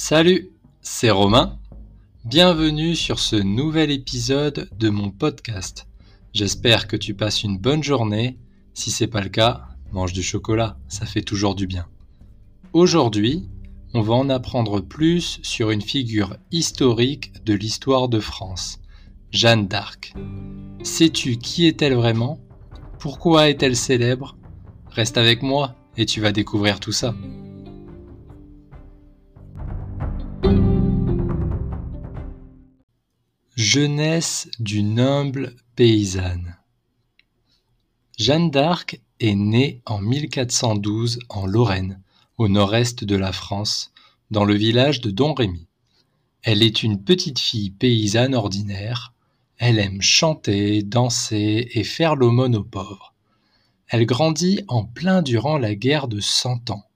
Salut, c'est Romain. Bienvenue sur ce nouvel épisode de mon podcast. J'espère que tu passes une bonne journée. Si c'est pas le cas, mange du chocolat, ça fait toujours du bien. Aujourd'hui, on va en apprendre plus sur une figure historique de l'histoire de France, Jeanne d'Arc. Sais-tu qui est-elle vraiment? Pourquoi est-elle célèbre? Reste avec moi et tu vas découvrir tout ça. Jeunesse d'une humble paysanne. Jeanne d'Arc est née en 1412 en Lorraine, au nord-est de la France, dans le village de Domrémy. Elle est une petite fille paysanne ordinaire. Elle aime chanter, danser et faire l'aumône aux pauvres. Elle grandit en plein durant la guerre de Cent Ans.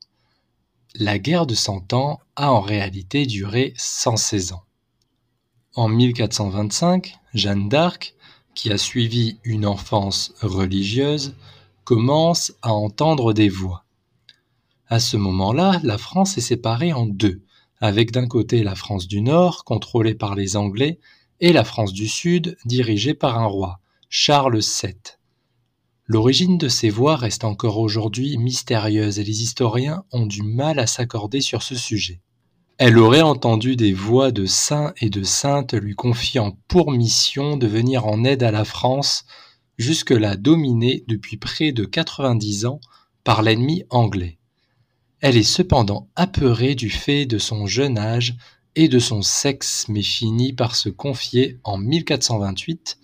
La guerre de Cent Ans a en réalité duré 116 ans. En 1425, Jeanne d'Arc, qui a suivi une enfance religieuse, commence à entendre des voix. À ce moment-là, la France est séparée en deux, avec d'un côté la France du Nord, contrôlée par les Anglais, et la France du Sud, dirigée par un roi, Charles VII. L'origine de ces voix reste encore aujourd'hui mystérieuse et les historiens ont du mal à s'accorder sur ce sujet. Elle aurait entendu des voix de saints et de saintes lui confiant pour mission de venir en aide à la France, jusque-là dominée depuis près de 90 ans par l'ennemi anglais. Elle est cependant apeurée du fait de son jeune âge et de son sexe, mais finit par se confier en 1428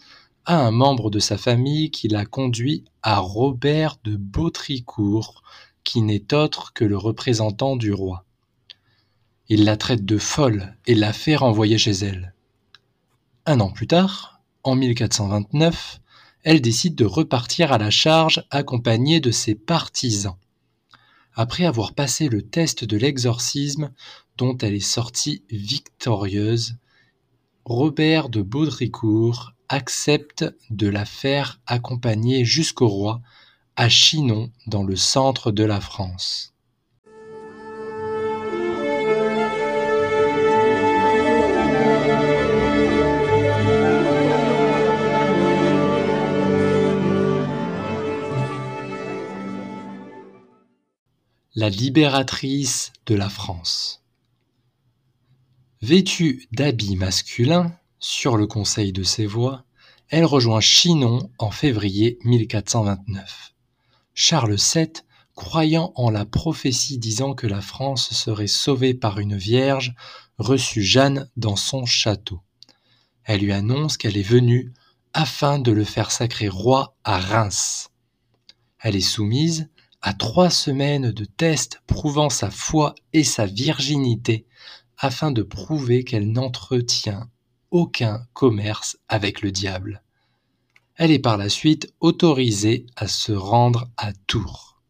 à un membre de sa famille qui l'a conduit à Robert de Baudricourt, qui n'est autre que le représentant du roi. Il la traite de folle et la fait renvoyer chez elle. Un an plus tard, en 1429, elle décide de repartir à la charge accompagnée de ses partisans. Après avoir passé le test de l'exorcisme dont elle est sortie victorieuse, Robert de Baudricourt accepte de la faire accompagner jusqu'au roi à Chinon dans le centre de la France. La libératrice de la France. Vêtue d'habits masculins, sur le conseil de ses voix, elle rejoint Chinon en février 1429. Charles VII, croyant en la prophétie disant que la France serait sauvée par une vierge, reçut Jeanne dans son château. Elle lui annonce qu'elle est venue afin de le faire sacrer roi à Reims. Elle est soumise à trois semaines de tests prouvant sa foi et sa virginité afin de prouver qu'elle n'entretient aucun commerce avec le diable. Elle est par la suite autorisée à se rendre à Tours.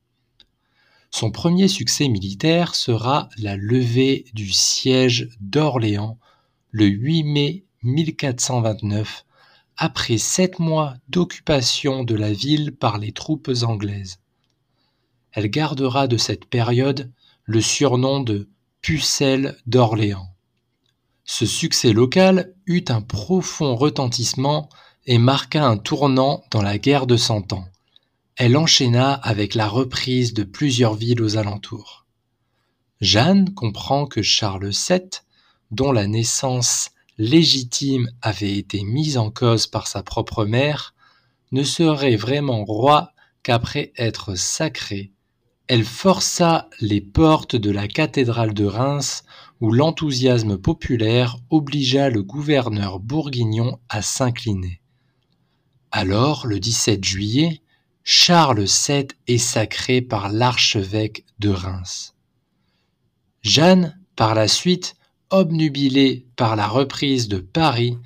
Son premier succès militaire sera la levée du siège d'Orléans le 8 mai 1429, après sept mois d'occupation de la ville par les troupes anglaises elle gardera de cette période le surnom de Pucelle d'Orléans. Ce succès local eut un profond retentissement et marqua un tournant dans la guerre de Cent Ans. Elle enchaîna avec la reprise de plusieurs villes aux alentours. Jeanne comprend que Charles VII, dont la naissance légitime avait été mise en cause par sa propre mère, ne serait vraiment roi qu'après être sacré elle força les portes de la cathédrale de Reims où l'enthousiasme populaire obligea le gouverneur bourguignon à s'incliner. Alors, le 17 juillet, Charles VII est sacré par l'archevêque de Reims. Jeanne, par la suite, obnubilée par la reprise de Paris,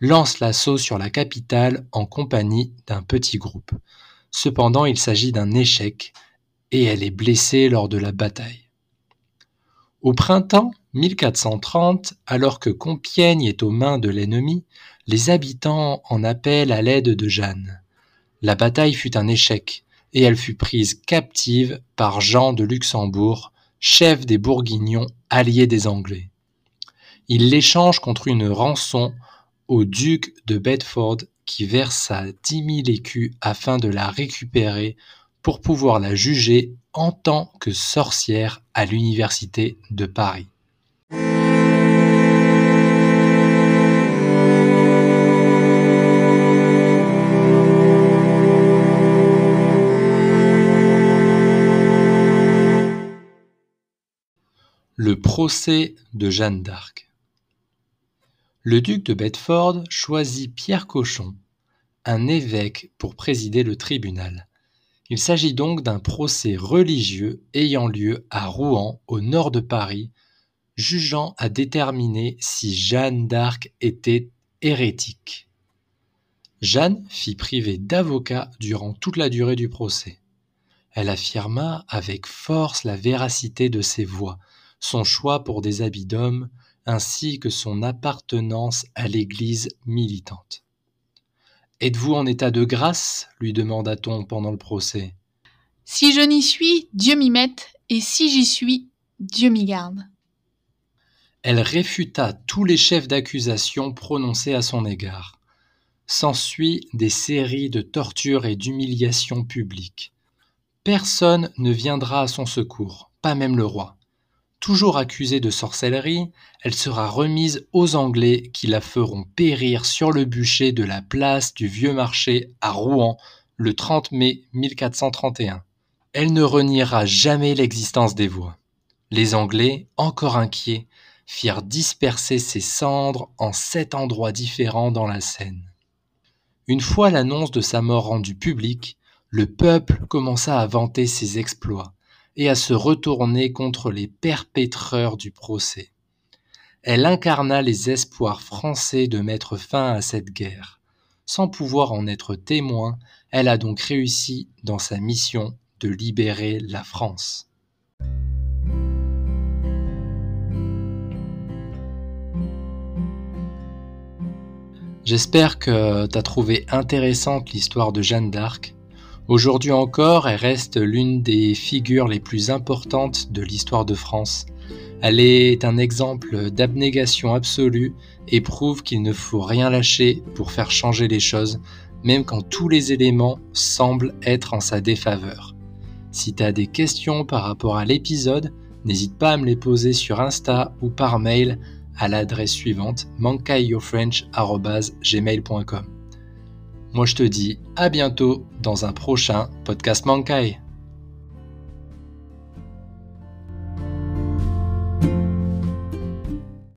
lance l'assaut sur la capitale en compagnie d'un petit groupe. Cependant, il s'agit d'un échec et elle est blessée lors de la bataille. Au printemps 1430, alors que Compiègne est aux mains de l'ennemi, les habitants en appellent à l'aide de Jeanne. La bataille fut un échec, et elle fut prise captive par Jean de Luxembourg, chef des Bourguignons alliés des Anglais. Il l'échange contre une rançon au duc de Bedford qui versa dix mille écus afin de la récupérer pour pouvoir la juger en tant que sorcière à l'université de Paris. Le procès de Jeanne d'Arc. Le duc de Bedford choisit Pierre Cochon, un évêque, pour présider le tribunal. Il s'agit donc d'un procès religieux ayant lieu à Rouen, au nord de Paris, jugeant à déterminer si Jeanne d'Arc était hérétique. Jeanne fit priver d'avocat durant toute la durée du procès. Elle affirma avec force la véracité de ses voix, son choix pour des habits d'homme, ainsi que son appartenance à l'Église militante. Êtes-vous en état de grâce lui demanda-t-on pendant le procès. Si je n'y suis, Dieu m'y mette, et si j'y suis, Dieu m'y garde. Elle réfuta tous les chefs d'accusation prononcés à son égard. S'ensuit des séries de tortures et d'humiliations publiques. Personne ne viendra à son secours, pas même le roi. Toujours accusée de sorcellerie, elle sera remise aux Anglais qui la feront périr sur le bûcher de la place du Vieux Marché à Rouen le 30 mai 1431. Elle ne reniera jamais l'existence des voix. Les Anglais, encore inquiets, firent disperser ses cendres en sept endroits différents dans la Seine. Une fois l'annonce de sa mort rendue publique, le peuple commença à vanter ses exploits et à se retourner contre les perpétreurs du procès. Elle incarna les espoirs français de mettre fin à cette guerre. Sans pouvoir en être témoin, elle a donc réussi dans sa mission de libérer la France. J'espère que tu as trouvé intéressante l'histoire de Jeanne d'Arc Aujourd'hui encore, elle reste l'une des figures les plus importantes de l'histoire de France. Elle est un exemple d'abnégation absolue et prouve qu'il ne faut rien lâcher pour faire changer les choses, même quand tous les éléments semblent être en sa défaveur. Si tu as des questions par rapport à l'épisode, n'hésite pas à me les poser sur Insta ou par mail à l'adresse suivante mankaiyourfrench.gmail.com. Moi je te dis à bientôt dans un prochain podcast Mankai.